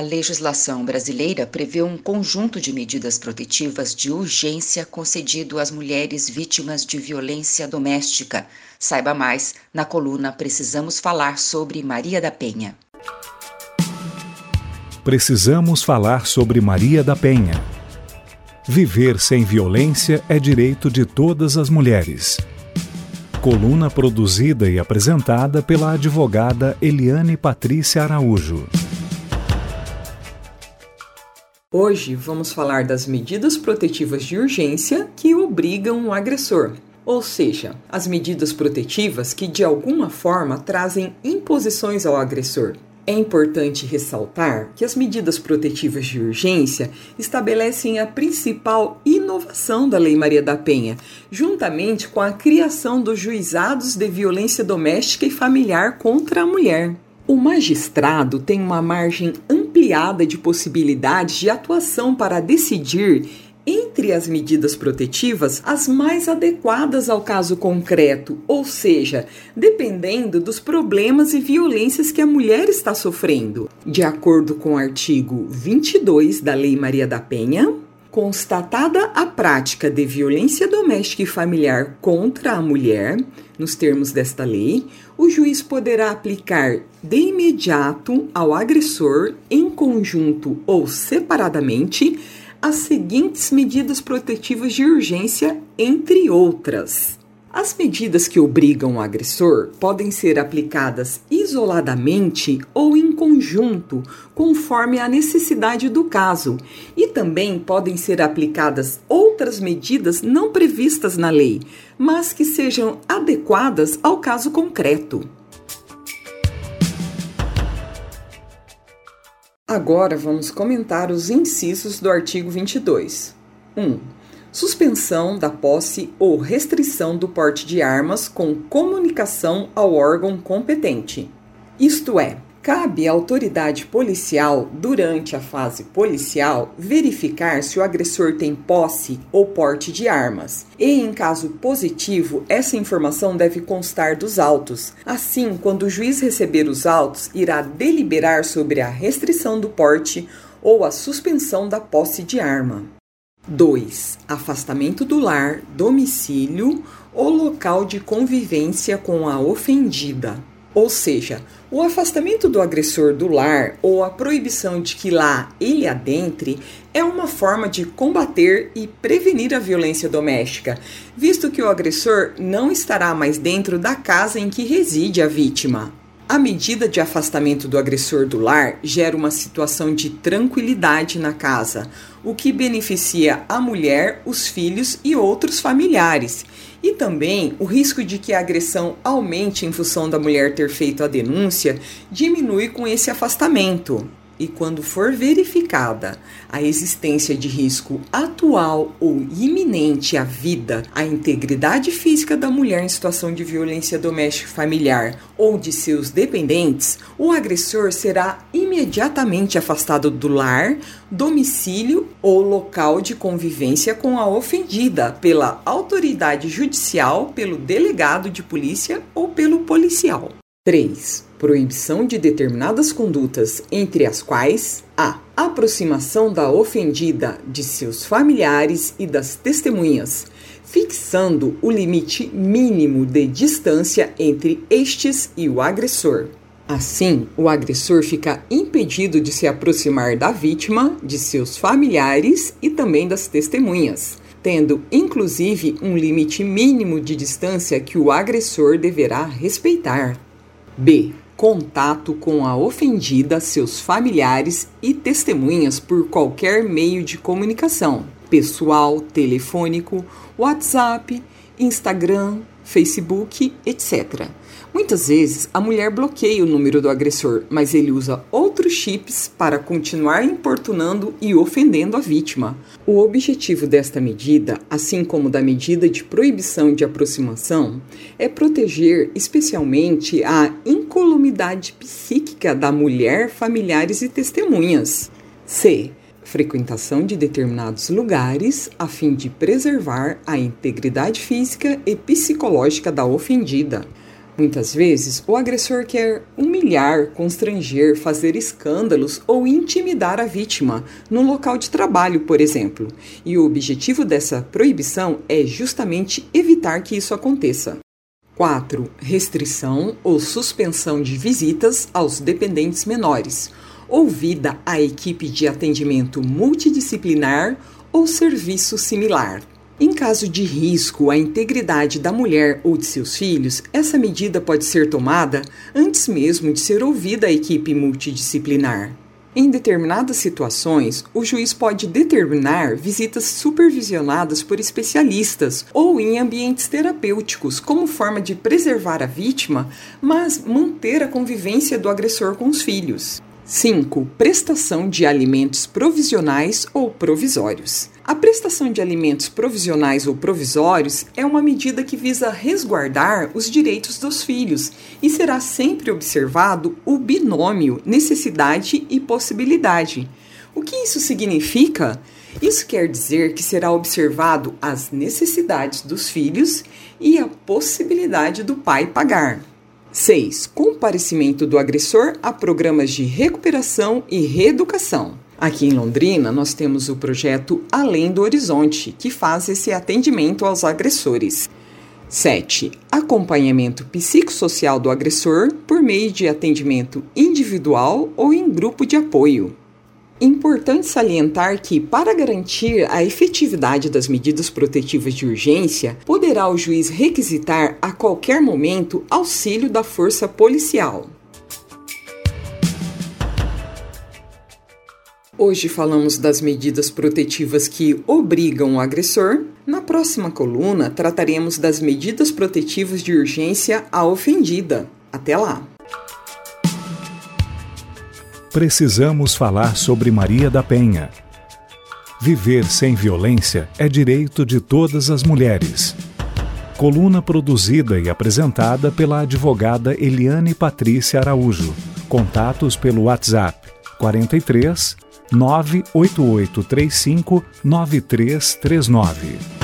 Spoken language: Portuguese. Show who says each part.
Speaker 1: A legislação brasileira prevê um conjunto de medidas protetivas de urgência concedido às mulheres vítimas de violência doméstica. Saiba mais na coluna Precisamos Falar sobre Maria da Penha.
Speaker 2: Precisamos falar sobre Maria da Penha. Viver sem violência é direito de todas as mulheres. Coluna produzida e apresentada pela advogada Eliane Patrícia Araújo.
Speaker 3: Hoje vamos falar das medidas protetivas de urgência que obrigam o agressor, ou seja, as medidas protetivas que de alguma forma trazem imposições ao agressor. É importante ressaltar que as medidas protetivas de urgência estabelecem a principal inovação da Lei Maria da Penha, juntamente com a criação dos juizados de violência doméstica e familiar contra a mulher. O magistrado tem uma margem de possibilidades de atuação para decidir entre as medidas protetivas as mais adequadas ao caso concreto, ou seja, dependendo dos problemas e violências que a mulher está sofrendo. De acordo com o artigo 22 da Lei Maria da Penha, Constatada a prática de violência doméstica e familiar contra a mulher, nos termos desta lei, o juiz poderá aplicar de imediato ao agressor, em conjunto ou separadamente, as seguintes medidas protetivas de urgência, entre outras. As medidas que obrigam o agressor podem ser aplicadas isoladamente ou em conjunto, conforme a necessidade do caso, e também podem ser aplicadas outras medidas não previstas na lei, mas que sejam adequadas ao caso concreto. Agora vamos comentar os incisos do artigo 22. 1. Um, suspensão da posse ou restrição do porte de armas com comunicação ao órgão competente. Isto é, cabe à autoridade policial, durante a fase policial, verificar se o agressor tem posse ou porte de armas. E, em caso positivo, essa informação deve constar dos autos. Assim, quando o juiz receber os autos, irá deliberar sobre a restrição do porte ou a suspensão da posse de arma. 2. Afastamento do lar, domicílio ou local de convivência com a ofendida. Ou seja, o afastamento do agressor do lar ou a proibição de que lá ele adentre é uma forma de combater e prevenir a violência doméstica, visto que o agressor não estará mais dentro da casa em que reside a vítima. A medida de afastamento do agressor do lar gera uma situação de tranquilidade na casa, o que beneficia a mulher, os filhos e outros familiares. E também o risco de que a agressão aumente em função da mulher ter feito a denúncia diminui com esse afastamento e quando for verificada a existência de risco atual ou iminente à vida, à integridade física da mulher em situação de violência doméstica familiar ou de seus dependentes, o agressor será imediatamente afastado do lar, domicílio ou local de convivência com a ofendida pela autoridade judicial, pelo delegado de polícia ou pelo policial. 3. Proibição de determinadas condutas, entre as quais a aproximação da ofendida de seus familiares e das testemunhas, fixando o limite mínimo de distância entre estes e o agressor. Assim, o agressor fica impedido de se aproximar da vítima, de seus familiares e também das testemunhas, tendo inclusive um limite mínimo de distância que o agressor deverá respeitar. B. Contato com a ofendida, seus familiares e testemunhas por qualquer meio de comunicação: pessoal, telefônico, WhatsApp, Instagram, Facebook, etc. Muitas vezes a mulher bloqueia o número do agressor, mas ele usa outros chips para continuar importunando e ofendendo a vítima. O objetivo desta medida, assim como da medida de proibição de aproximação, é proteger especialmente a incolumidade psíquica da mulher, familiares e testemunhas. C frequentação de determinados lugares a fim de preservar a integridade física e psicológica da ofendida. Muitas vezes, o agressor quer humilhar, constranger, fazer escândalos ou intimidar a vítima no local de trabalho, por exemplo. E o objetivo dessa proibição é justamente evitar que isso aconteça. 4. Restrição ou suspensão de visitas aos dependentes menores, ouvida a equipe de atendimento multidisciplinar ou serviço similar. Em caso de risco à integridade da mulher ou de seus filhos, essa medida pode ser tomada antes mesmo de ser ouvida a equipe multidisciplinar. Em determinadas situações, o juiz pode determinar visitas supervisionadas por especialistas ou em ambientes terapêuticos, como forma de preservar a vítima, mas manter a convivência do agressor com os filhos. 5. Prestação de alimentos provisionais ou provisórios. A prestação de alimentos provisionais ou provisórios é uma medida que visa resguardar os direitos dos filhos e será sempre observado o binômio necessidade e possibilidade. O que isso significa? Isso quer dizer que será observado as necessidades dos filhos e a possibilidade do pai pagar. 6. Comparecimento do agressor a programas de recuperação e reeducação. Aqui em Londrina, nós temos o projeto Além do Horizonte, que faz esse atendimento aos agressores. 7. Acompanhamento psicossocial do agressor por meio de atendimento individual ou em grupo de apoio. Importante salientar que, para garantir a efetividade das medidas protetivas de urgência, poderá o juiz requisitar a qualquer momento auxílio da força policial. Hoje falamos das medidas protetivas que obrigam o agressor. Na próxima coluna, trataremos das medidas protetivas de urgência à ofendida. Até lá!
Speaker 2: Precisamos falar sobre Maria da Penha. Viver sem violência é direito de todas as mulheres. Coluna produzida e apresentada pela advogada Eliane Patrícia Araújo. Contatos pelo WhatsApp 43 98835 9339.